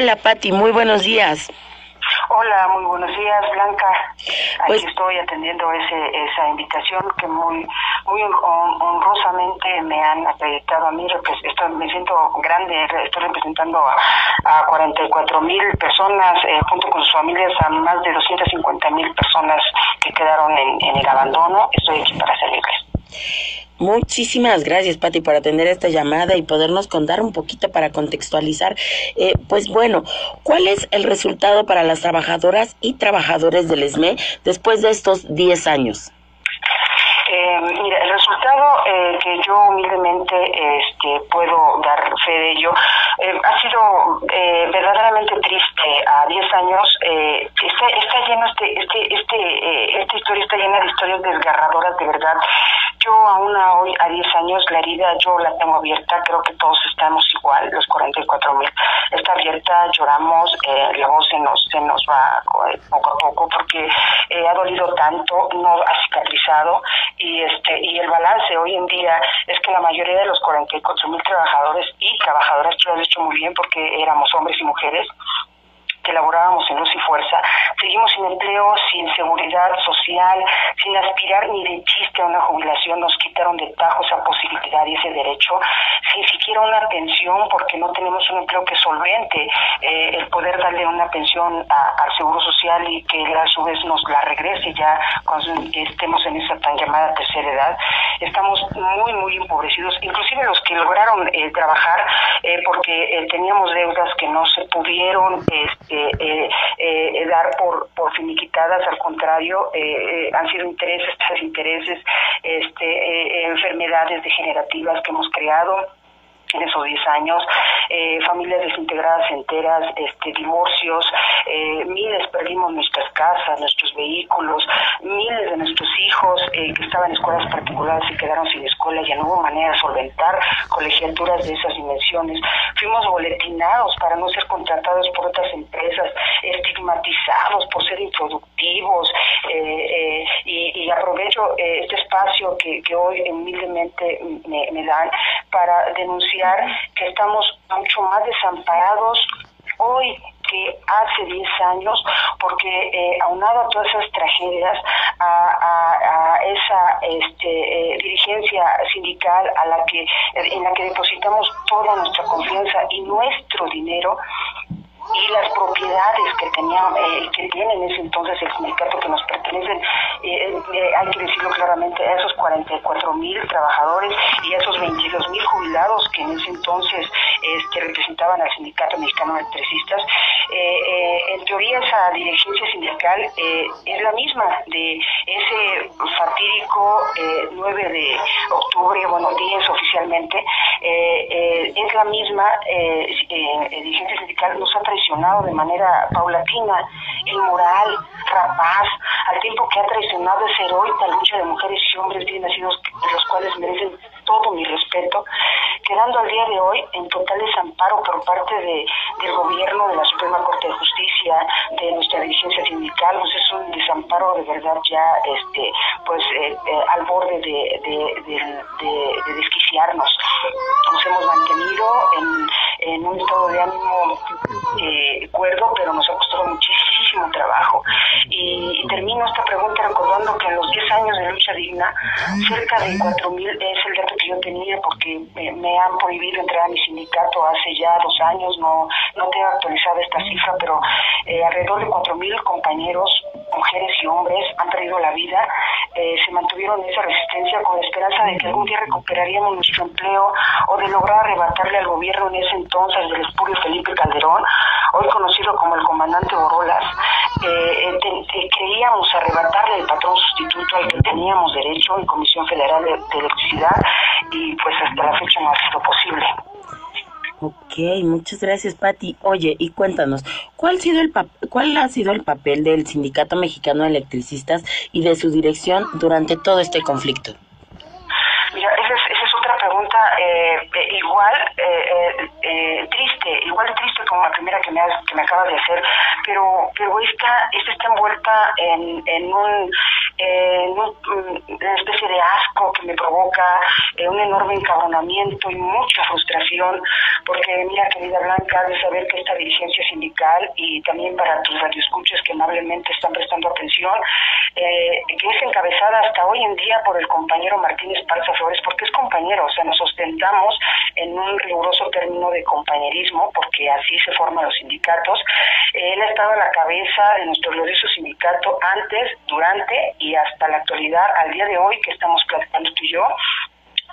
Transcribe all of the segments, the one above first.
Hola Patti, muy buenos días. Hola, muy buenos días, Blanca. Aquí pues estoy atendiendo ese, esa invitación que muy muy honrosamente me han acreditado a mí. Estoy, me siento grande, estoy representando a, a 44 mil personas, eh, junto con sus familias, a más de 250 mil personas que quedaron en, en el abandono. Estoy aquí para servirles. Muchísimas gracias, Patti, por atender esta llamada y podernos contar un poquito para contextualizar. Eh, pues bueno, ¿cuál es el resultado para las trabajadoras y trabajadores del ESME después de estos 10 años? Eh, mira, el resultado eh, que yo humildemente este, puedo dar fe de ello eh, ha sido eh, verdaderamente triste. A 10 años está, está lleno este, este, este, esta historia está llena de historias desgarradoras de verdad yo aún hoy, a 10 años, la herida yo la tengo abierta, creo que todos estamos igual, los 44 mil. Está abierta, lloramos, eh, la voz se nos, se nos va eh, poco a poco porque eh, ha dolido tanto, no ha cicatrizado y, este, y el balance hoy en día es que la mayoría de los 44 mil trabajadores y trabajadoras, yo lo he hecho muy bien porque éramos hombres y mujeres, que laborábamos en luz y fuerza, seguimos sin empleo, sin seguridad social, sin aspirar ni de chiste a una jubilación, nos quitaron de tajo esa posibilidad y ese derecho, sin siquiera una pensión, porque no tenemos un empleo que solvente eh, el poder darle una pensión al Seguro Social y que a su vez nos la regrese ya cuando estemos en esa tan llamada tercera edad. Estamos muy, muy empobrecidos, inclusive los que lograron eh, trabajar eh, porque teníamos deudas que no se pudieron este, dar por, por finiquitadas, al contrario, han sido intereses tras intereses, este, enfermedades degenerativas que hemos creado en esos 10 años, eh, familias desintegradas enteras, este, divorcios, eh, miles perdimos nuestras casas, nuestros vehículos, miles de nuestros hijos eh, que estaban en escuelas particulares y quedaron sin escuela, ya no hubo manera de solventar colegiaturas de esas dimensiones. Fuimos boletinados para no ser contratados por otras empresas, estigmatizados por ser improductivos y, y, aprovecho este espacio que, que hoy humildemente me, me dan para denunciar que estamos mucho más desamparados hoy que hace 10 años, porque eh, aunado a todas esas tragedias, a, esa este, eh, dirigencia sindical a la que, en la que depositamos toda nuestra confianza y nuestro dinero, y las propiedades que tenían, eh, que tienen en ese entonces el sindicato que nos pertenecen, eh, eh, hay que decirlo claramente, a esos 44 mil trabajadores y a esos 22 mil jubilados que en ese entonces este, representaban al sindicato mexicano de electricistas, en teoría esa dirigencia sindical es la misma de ese fatídico 9 de octubre, bueno, 10 oficialmente, es la misma dirigencia sindical, nos ha traicionado de manera paulatina el moral rapaz, al tiempo que ha traicionado esa heroica lucha de mujeres y hombres bien nacidos, los cuales merecen todo mi respeto, quedando al día de hoy en total desamparo por parte de, del gobierno, de la Suprema Corte de Justicia, de nuestra dirigencia sindical, pues es un desamparo de verdad ya este pues eh, eh, al borde de, de, desquiciarnos. Nos hemos mantenido en, en un estado de ánimo eh, cuerdo, pero nos ha costado muchísimo trabajo. Y, termino esta pregunta recordando que en los 10 años de lucha digna, cerca de 4.000 es el dato que yo tenía porque me, han prohibido entrar a mi sindicato hace ya dos años, no, no tengo actualizada esta cifra, pero eh, alrededor de 4.000 compañeros, mujeres y hombres han perdido la vida, eh, se mantuvieron en esa resistencia con la esperanza de que algún día recuperaríamos nuestro empleo o de lograr arrebatarle al gobierno en ese entonces del espurio Felipe Calderón, hoy conocido como el comandante Orolas, eh, creíamos arrebatarle el patrón sustituto al que teníamos derecho en Comisión Federal de, Electricidad y pues hasta la fecha no ha sido posible. Ok, muchas gracias, Patti. Oye, y cuéntanos, ¿cuál ha, sido el ¿cuál ha sido el papel del Sindicato Mexicano de Electricistas y de su dirección durante todo este conflicto? Mira, esa es, otra pregunta eh, eh, igual eh, triste, igual triste como la primera que me, que me acabas de hacer, pero, pero esta, esta está envuelta en, en un en una especie de asco que me provoca eh, un enorme encabronamiento y mucha frustración, porque mira, querida Blanca, de saber que esta dirigencia sindical y también para tus radioescuchas que amablemente están prestando atención, eh, que es encabezada hasta hoy en día por el compañero Martínez Palza Flores, porque es compañero, o sea, nos ostentamos en un riguroso término de compañerismo, porque así se forman los sindicatos. Él ha estado a la cabeza de nuestro glorioso sindicato antes, durante y hasta la actualidad, al día de hoy que estamos platicando tú y yo,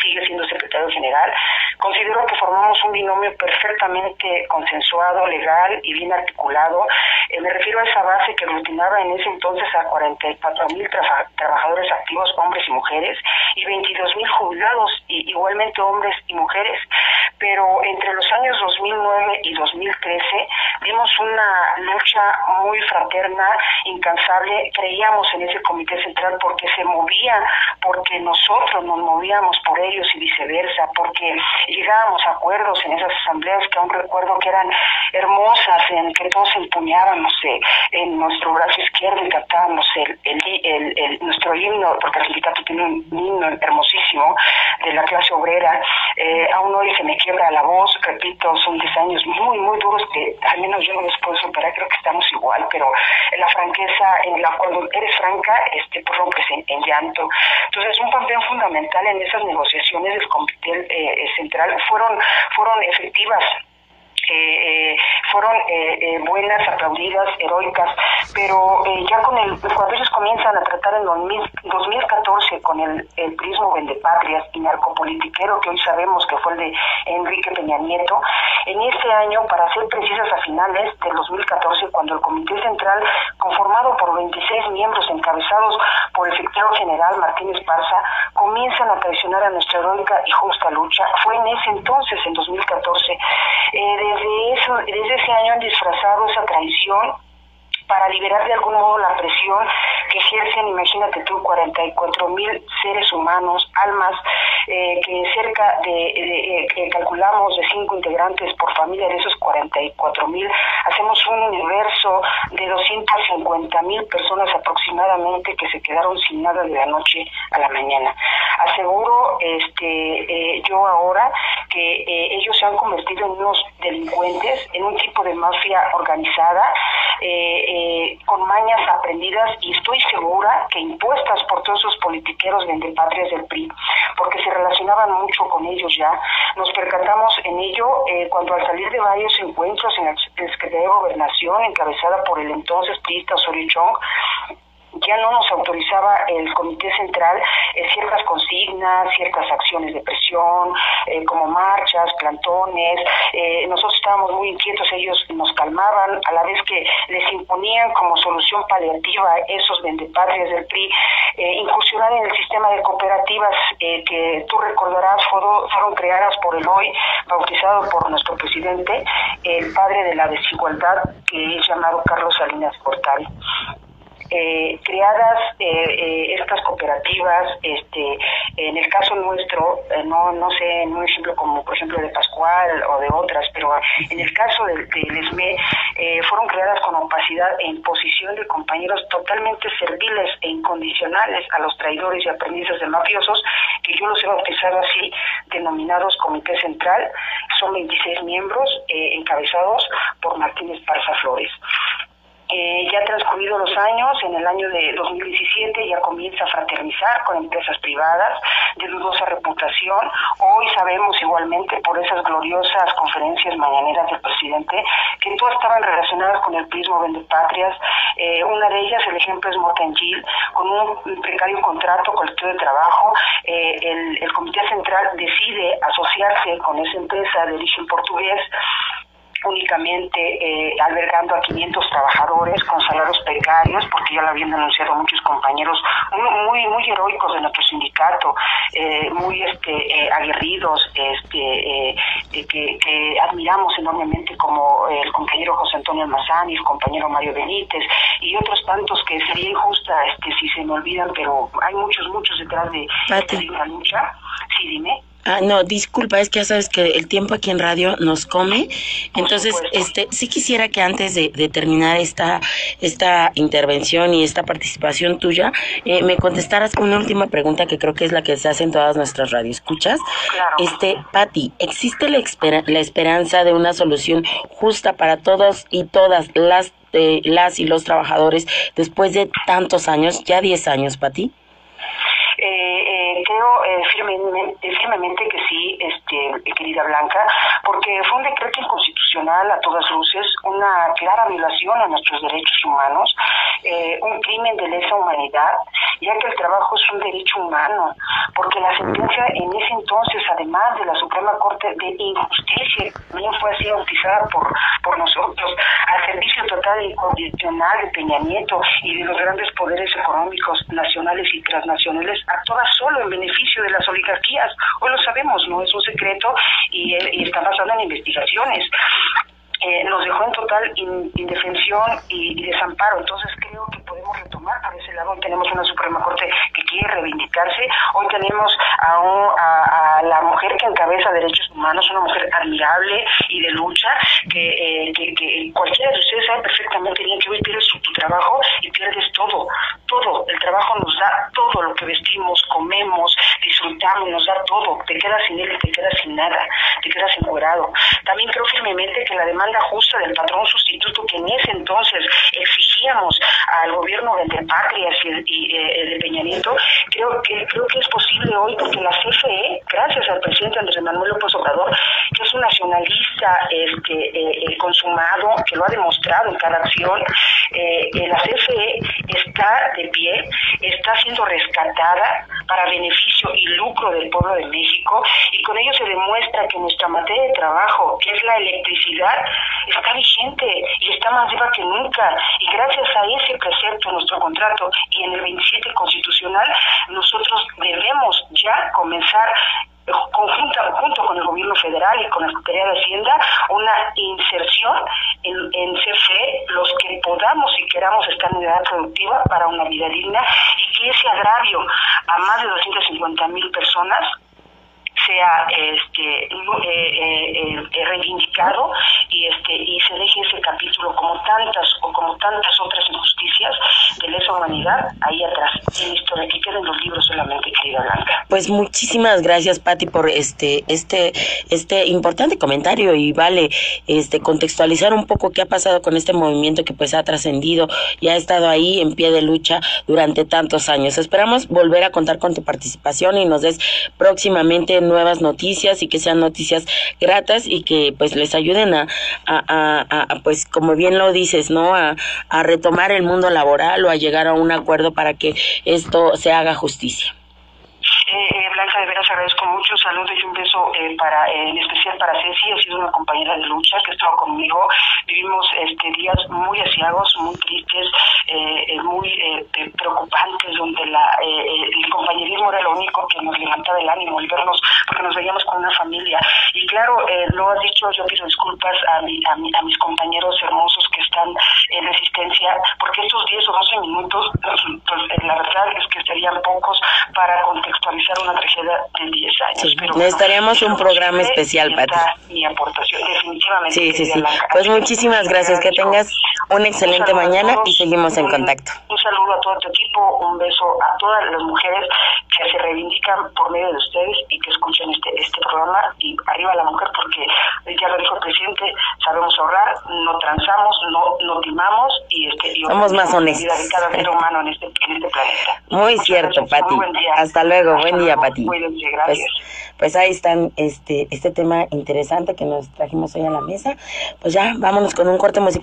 sigue siendo secretario general. Considero que formamos un binomio perfectamente consensuado, legal y bien articulado. Eh, me refiero a esa base que aglutinaba en ese entonces a 44 mil trabajadores activos, hombres y mujeres, y 22 mil jubilados, igualmente hombres y mujeres. Pero entre los años 2009 y 2013 vimos una lucha muy fraterna, incansable. Creíamos en ese comité central porque se movía, porque nosotros nos movíamos por ellos y viceversa, porque llegábamos a acuerdos en esas asambleas que aún recuerdo que eran hermosas, en que todos empuñábamos eh, en nuestro brazo izquierdo y cantábamos el, el, nuestro himno, porque el sindicato tiene un himno hermosísimo de la clase obrera. Eh, aún hoy se me quiebra la voz, repito, son 10 años muy, muy duros que al menos yo no los puedo superar, creo que estamos igual, pero la franqueza, en la, cuando eres franca, este, pues rompes en, en llanto. Entonces, un papel fundamental en esas negociaciones del Comité eh, Central fueron, fueron efectivas eh, fueron eh, eh, buenas, aplaudidas, heroicas, pero eh, ya con el, cuando ellos comienzan a tratar en 2014 con el, el prismo vendepatrias y narcopolitiquero que hoy sabemos que fue el de Enrique Peña Nieto, en ese año, para ser precisas a finales del 2014, cuando el Comité Central, conformado por 26 miembros encabezados por el secretario general Martínez Parza, comienzan a traicionar a nuestra heroica y justa lucha, fue en ese entonces, en 2014, eh, desde, eso, desde ese año han disfrazado esa traición para liberar de algún modo la presión que ejercen, imagínate tú, 44 mil seres humanos, almas, eh, que cerca de, que calculamos de cinco integrantes por familia de esos 44 mil, hacemos un universo de 250 mil personas aproximadamente que se quedaron sin nada de la noche a la mañana. Aseguro este, eh, yo ahora que eh, ellos se han convertido en unos delincuentes, en un tipo de mafia organizada, eh, con mañas aprendidas y estoy segura que impuestas por todos esos politiqueros patrias del PRI, porque se relacionaban mucho con ellos ya. Nos percatamos en ello eh, cuando al salir de varios encuentros en la Secretaría de Gobernación, encabezada por el entonces priista Osorio Chong, ya no nos autorizaba el Comité Central eh, ciertas consignas, ciertas acciones de presión, eh, como marchas, plantones. Eh, nosotros estábamos muy inquietos, ellos nos calmaban, a la vez que les imponían como solución paliativa esos vendepatrias del PRI, incursionar en el sistema de cooperativas que tú recordarás fueron, fueron creadas por el hoy, bautizado por nuestro presidente, el padre de la desigualdad, que es llamado Carlos Salinas Portal eh, creadas eh, eh, estas cooperativas, este, en el caso nuestro, eh, no, no sé, en un ejemplo como por ejemplo de Pascual o de otras, pero en el caso del, del ESME fueron creadas con opacidad e imposición de compañeros totalmente serviles e incondicionales a los traidores y aprendices de mafiosos, que yo los he bautizado así, denominados Comité Central, son 26 miembros encabezados por Martínez Parza Flores. Eh, ya transcurrido los años, en el año de 2017 ya comienza a fraternizar con empresas privadas de dudosa reputación. Hoy sabemos igualmente por esas gloriosas conferencias mañaneras del presidente que todas estaban relacionadas con el prismo Vendepatrias. Eh, una de ellas, el ejemplo es Motengil, con un precario contrato colectivo de trabajo. Eh, el Comité Central decide asociarse con esa empresa de origen portugués únicamente eh, albergando a 500 trabajadores con salarios precarios, porque ya lo habían denunciado muchos compañeros muy muy heroicos de nuestro sindicato, eh, muy este eh, aguerridos, este que, que, admiramos enormemente como el compañero José Antonio Almazán y el compañero Mario Benítez y otros tantos que sería injusta este si se me olvidan, pero hay muchos muchos detrás de, de la lucha. Sí, dime. Ah, no, disculpa, es que ya sabes que el tiempo aquí en radio nos come. Entonces, este, sí quisiera que antes de, terminar esta, esta intervención y esta participación tuya, eh, me contestaras con una última pregunta que creo que es la que se hace en todas nuestras radioescuchas. Claro. Este, Patti, ¿existe la, la esperanza de una solución justa para todos y todas las, eh, las y los trabajadores después de tantos años, ya 10 años, Patti? Firmemente, que sí, este, querida Blanca, porque fue un decreto inconstitucional a todas luces, una clara violación a nuestros derechos humanos, eh, un crimen de lesa humanidad, ya que el trabajo es un derecho humano, porque la sentencia en ese entonces, además de la Suprema Corte de Injusticia, también fue así bautizada por, por nosotros, al servicio e incondicional de Peña Nieto y de los grandes poderes económicos nacionales y transnacionales actuaba solo en beneficio de las oligarquías. Hoy lo sabemos, no es un secreto y, y está basado en investigaciones. Eh, nos dejó en total indefensión y, desamparo. Entonces creo que por ese lado. Hoy tenemos una Suprema Corte que quiere reivindicarse. Hoy tenemos a, a, la mujer que encabeza derechos humanos, una mujer admirable y de lucha, que, eh, que, cualquiera de ustedes sabe perfectamente bien que hoy pierdes tu trabajo y pierdes todo, todo. El trabajo nos da todo lo que vestimos, comemos, disfrutamos, nos da todo. Te quedas sin él te quedas sin nada, te quedas encuerado. También creo firmemente que la demanda justa del patrón sustituto que en ese entonces exigíamos al gobierno de Patrias y, eh, de Peña creo que creo que es posible hoy porque la CFE, gracias al presidente Andrés Manuel López Obrador, que es un nacionalista este, eh, consumado, que lo ha demostrado en cada acción, eh, la CFE está de pie, está siendo rescatada para beneficio y lucro del pueblo de México y con ello se demuestra que nuestra materia de trabajo, que es la electricidad, está vigente y está más viva que nunca. Y gracias a ese precepto en nuestro contrato y en el 27 constitucional, nosotros debemos ya comenzar conjunta, junto con el gobierno federal y con la Secretaría de Hacienda, una inserción en, en CFE, queramos estar en edad productiva para una vida digna y que ese agravio a más de 250 mil personas sea este eh, eh, eh, reivindicado y este y se deje ese capítulo como o como tantas otras injusticias de lesa humanidad ahí atrás en historia que queden los libros solamente querida Blanca. Pues muchísimas gracias Patti por este este este importante comentario. Y vale este contextualizar un poco qué ha pasado con este movimiento que pues ha trascendido y ha estado ahí en pie de lucha durante tantos años. Esperamos volver a contar con tu participación y nos des próximamente nuevas noticias y que sean noticias gratas y que pues les ayuden a, a, a, pues como bien lo ¿no? A, retomar el mundo laboral o a llegar a un acuerdo para que esto se haga justicia. Eh, eh, Blanca, de veras agradezco mucho. Un saludo y un beso eh, para, eh, en especial para Ceci. Ha sido una compañera de lucha que ha estado conmigo. Vivimos este, días muy asiagos, muy tristes, muy preocupantes, donde la, el compañerismo era lo único que nos levantaba el ánimo, el vernos, porque nos veíamos con una familia. Y claro, lo has dicho, yo pido disculpas a, mi, a, mi, a mis compañeros hermosos que están en resistencia, porque estos 10 o 12 minutos, pues, pues la verdad es que serían pocos para contextualizar una tragedia de 10 años. Pero necesitaríamos un programa especial, Pati. Mi aportación, definitivamente. Sí, sí, sí. Pues muchísimas gracias. Que tengas una excelente mañana y seguimos en contacto. Un saludo a todo tu equipo, un beso a todas las mujeres que se reivindican por medio de ustedes y que escuchen este, este programa. Y arriba la mujer, porque ya lo dijo el presidente, sabemos ahorrar, no transamos, no, no timamos y, este, somos más honestos. de cada ser humano en este, en este planeta. Muy cierto, Pati. Hasta luego buen día, Pati. Pues, pues ahí están este, este tema interesante que nos trajimos hoy a la mesa. Pues ya, vámonos con un corte musical.